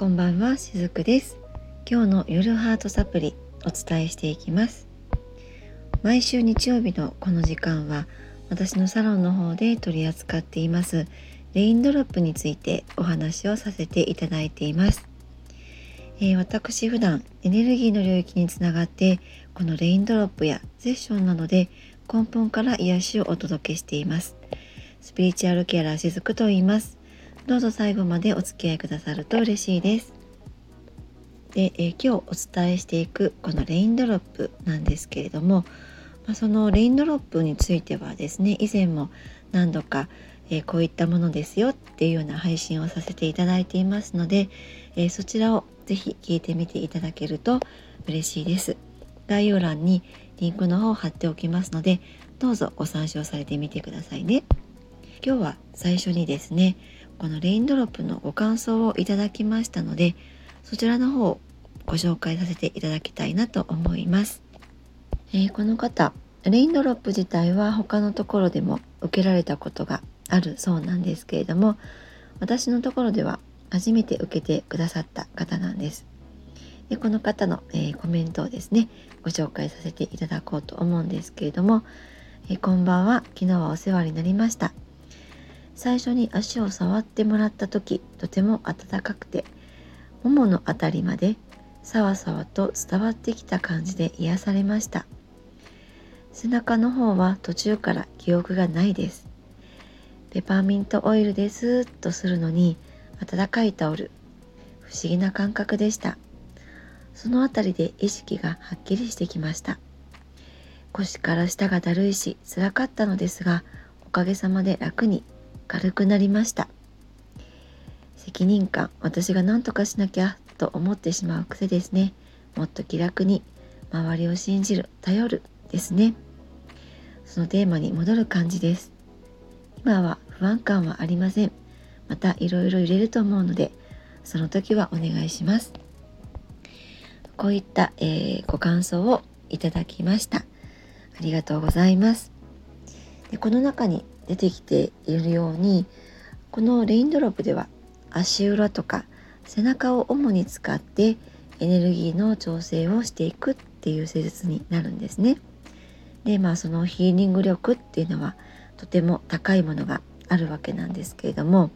こんばんはしずくです。今日の夜ハートサプリお伝えしていきます。毎週日曜日のこの時間は私のサロンの方で取り扱っていますレインドロップについてお話をさせていただいています、えー、私普段エネルギーの領域につながってこのレインドロップやセッションなどで根本から癒しをお届けしています。スピリチュアルケアラーしずくと言います。どうぞ最後までお付き合いくださると嬉しいです。で、えー、今日お伝えしていくこのレインドロップなんですけれども、まあ、そのレインドロップについてはですね以前も何度か、えー、こういったものですよっていうような配信をさせていただいていますので、えー、そちらを是非聞いてみていただけると嬉しいです。概要欄にリンクの方を貼っておきますのでどうぞご参照されてみてくださいね。今日は最初にですねこのレインドロップのご感想をいただきましたのでそちらの方をご紹介させていただきたいなと思います、えー、この方レインドロップ自体は他のところでも受けられたことがあるそうなんですけれども私のところでは初めて受けてくださった方なんです。でこの方の、えー、コメントをですねご紹介させていただこうと思うんですけれども、えー、こんばんは。昨日はお世話になりました。最初に足を触ってもらった時とても暖かくてももの辺りまでさわさわと伝わってきた感じで癒されました。背中の方は途中から記憶がないです。ペパーミントオイルでスーッとするのに暖かいタオル。不思議な感覚でした。その辺りで意識がはっきりしてきました。腰から下がだるいし辛かったのですがおかげさまで楽に軽くなりました。責任感私が何とかしなきゃと思ってしまう癖ですね。もっと気楽に周りを信じる頼るですね。そのテーマに戻る感じです。今は不安感はありません。またいろいろ入れると思うのでその時はお願いします。こういった、えー、ご感想をいただきました。ありがとうございます。でこの中に出てきているようにこのレインドロップでは足裏とか背中を主に使ってエネルギーの調整をしていくっていう施術になるんですね。でまあそのヒーリング力っていうのはとても高いものがあるわけなんですけれども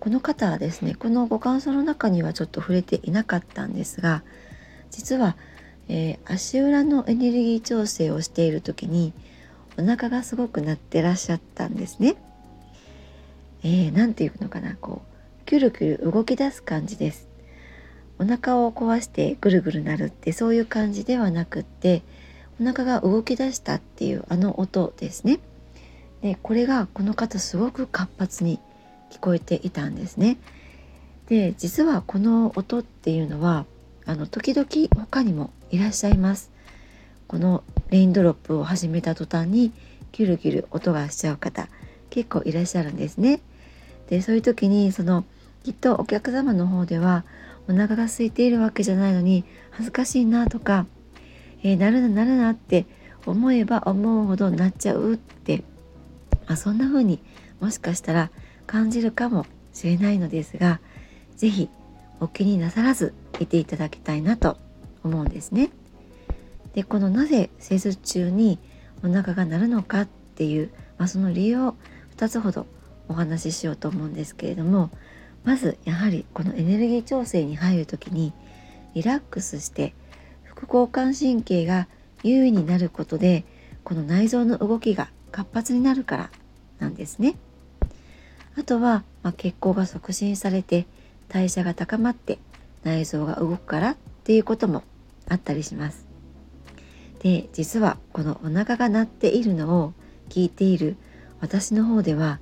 この方はですねこのご感想の中にはちょっと触れていなかったんですが実は、えー、足裏のエネルギー調整をしている時にお腹がすごく鳴ってらっしゃったんですね。えー、て言うのかなこうキュルキュル動き出す感じです。お腹を壊してぐるぐるなるってそういう感じではなくってお腹が動き出したっていうあの音ですね。でこれがこの方すごく活発に聞こえていたんですね。で実はこの音っていうのはあの時々他にもいらっしゃいます。このレインドロップを始めた途端にキュルキュル音がしちゃう方結構いらっしゃるんですね。でそういう時にそのきっとお客様の方ではお腹が空いているわけじゃないのに恥ずかしいなとか、えー、なるななるなって思えば思うほどなっちゃうって、まあ、そんな風にもしかしたら感じるかもしれないのですが是非お気になさらずいていただきたいなと思うんですね。でこのなぜ施術中にお腹が鳴るのかっていう、まあ、その理由を2つほどお話ししようと思うんですけれどもまずやはりこのエネルギー調整に入る時にリラックスして副交感神経が優位になることでこの内臓の動きが活発になるからなんですね。あとは、まあ、血行が促進されて代謝が高まって内臓が動くからっていうこともあったりします。で実はこのお腹が鳴っているのを聞いている私の方では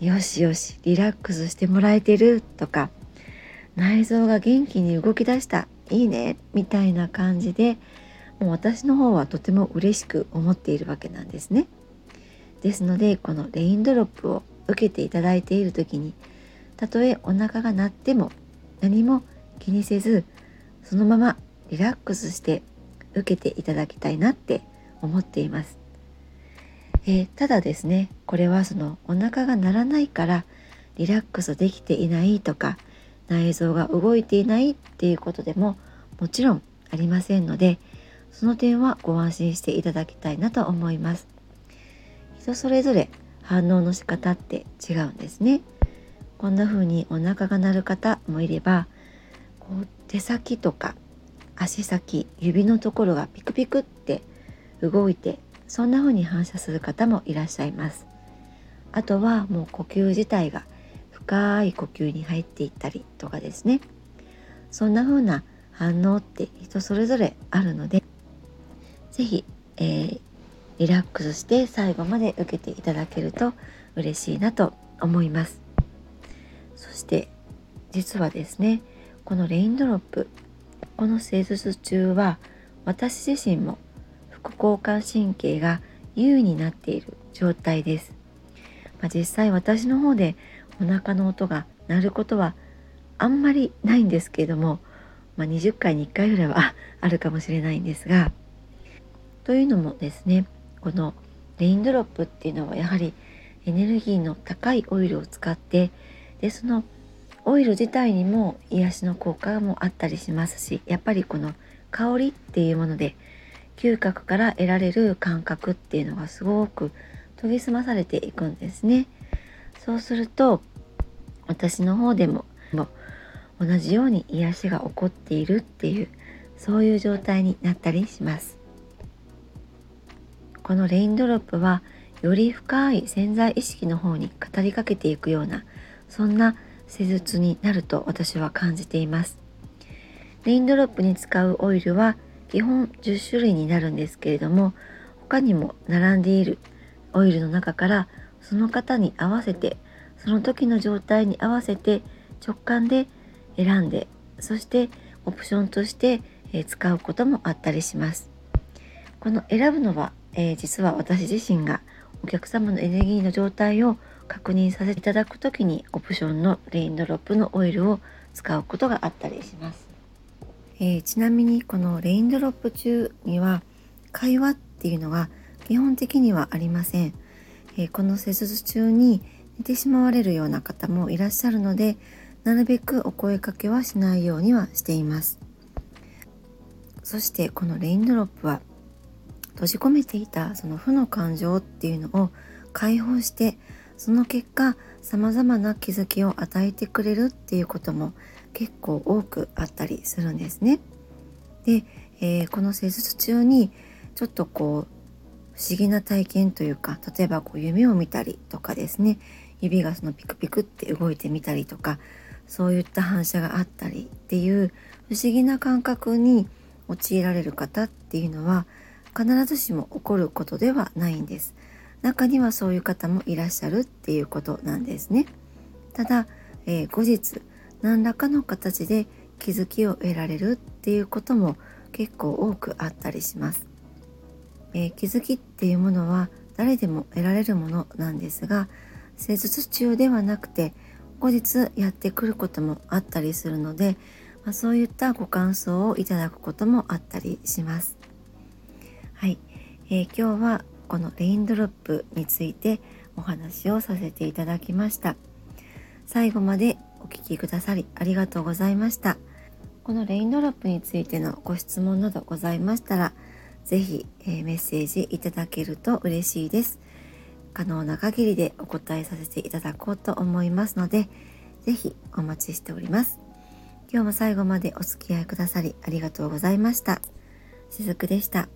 よしよしリラックスしてもらえてるとか内臓が元気に動き出したいいねみたいな感じでもう私の方はとても嬉しく思っているわけなんですね。ですのでこのレインドロップを受けていただいている時にたとえお腹が鳴っても何も気にせずそのままリラックスして受けていただきたいなって思っています。えー、ただですねこれはそのお腹が鳴らないからリラックスできていないとか内臓が動いていないっていうことでももちろんありませんのでその点はご安心していただきたいなと思います人それぞれ反応の仕方って違うんですねこんな風にお腹が鳴る方もいればこう手先とか足先指のところがピクピクって動いてそんな風に反射する方もいらっしゃいます。あとはもう呼吸自体が深い呼吸に入っていったりとかですね。そんな風な反応って人それぞれあるので是非、えー、リラックスして最後まで受けていただけると嬉しいなと思います。そして実はですねこのレインドロップこの施術中は私自身も副交感神経が優位になっている状態です、まあ、実際私の方でお腹の音が鳴ることはあんまりないんですけれども、まあ、20回に1回ぐらいは あるかもしれないんですがというのもですねこのレインドロップっていうのはやはりエネルギーの高いオイルを使ってでそのオイル自体にも癒しの効果もあったりしますしやっぱりこの香りっていうもので嗅覚から得られる感覚っていうのがすごく研ぎ澄まされていくんですね。そうすると私の方でも同じように癒しが起こっているっていうそういう状態になったりします。このレインドロップはより深い潜在意識の方に語りかけていくようなそんな施術になると私は感じています。レインドロップに使うオイルは基本10種類になるんですけれども他にも並んでいるオイルの中からその方に合わせてその時の状態に合わせて直感で選んでそしてオプションとして使うこともあったりします。この選ぶのはえー、実は私自身がお客様のエネルギーの状態を確認させていただく時にオプションのレインドロップのオイルを使うことがあったりします、えー、ちなみにこのレインドロップ中には会話っていうのは基本的にはありません、えー、この施術中に寝てしまわれるような方もいらっしゃるのでなるべくお声かけはしないようにはしています。そしてこのレインドロップは閉じ込めていたその負の感情っていうのを解放してその結果さまざまな気づきを与えてくれるっていうことも結構多くあったりするんですね。で、えー、この施術中にちょっとこう不思議な体験というか例えばこう夢を見たりとかですね指がそのピクピクって動いてみたりとかそういった反射があったりっていう不思議な感覚に陥られる方っていうのは必ずしも起こることではないんです中にはそういう方もいらっしゃるっていうことなんですね。ただ、えー、後日何らかの形で気づきを得られるっていうことも結構多くあったりします、えー、気づきっていうものは誰でも得られるものなんですが施術中ではなくて後日やってくることもあったりするので、まあ、そういったご感想をいただくこともあったりします。はい、えー、今日はこのレインドロップについてお話をさせていただきました。最後までお聴きくださりありがとうございました。このレインドロップについてのご質問などございましたら是非、えー、メッセージいただけると嬉しいです。可能な限りでお答えさせていただこうと思いますので是非お待ちしております。今日も最後までお付き合いくださりありがとうございました。しずくでした。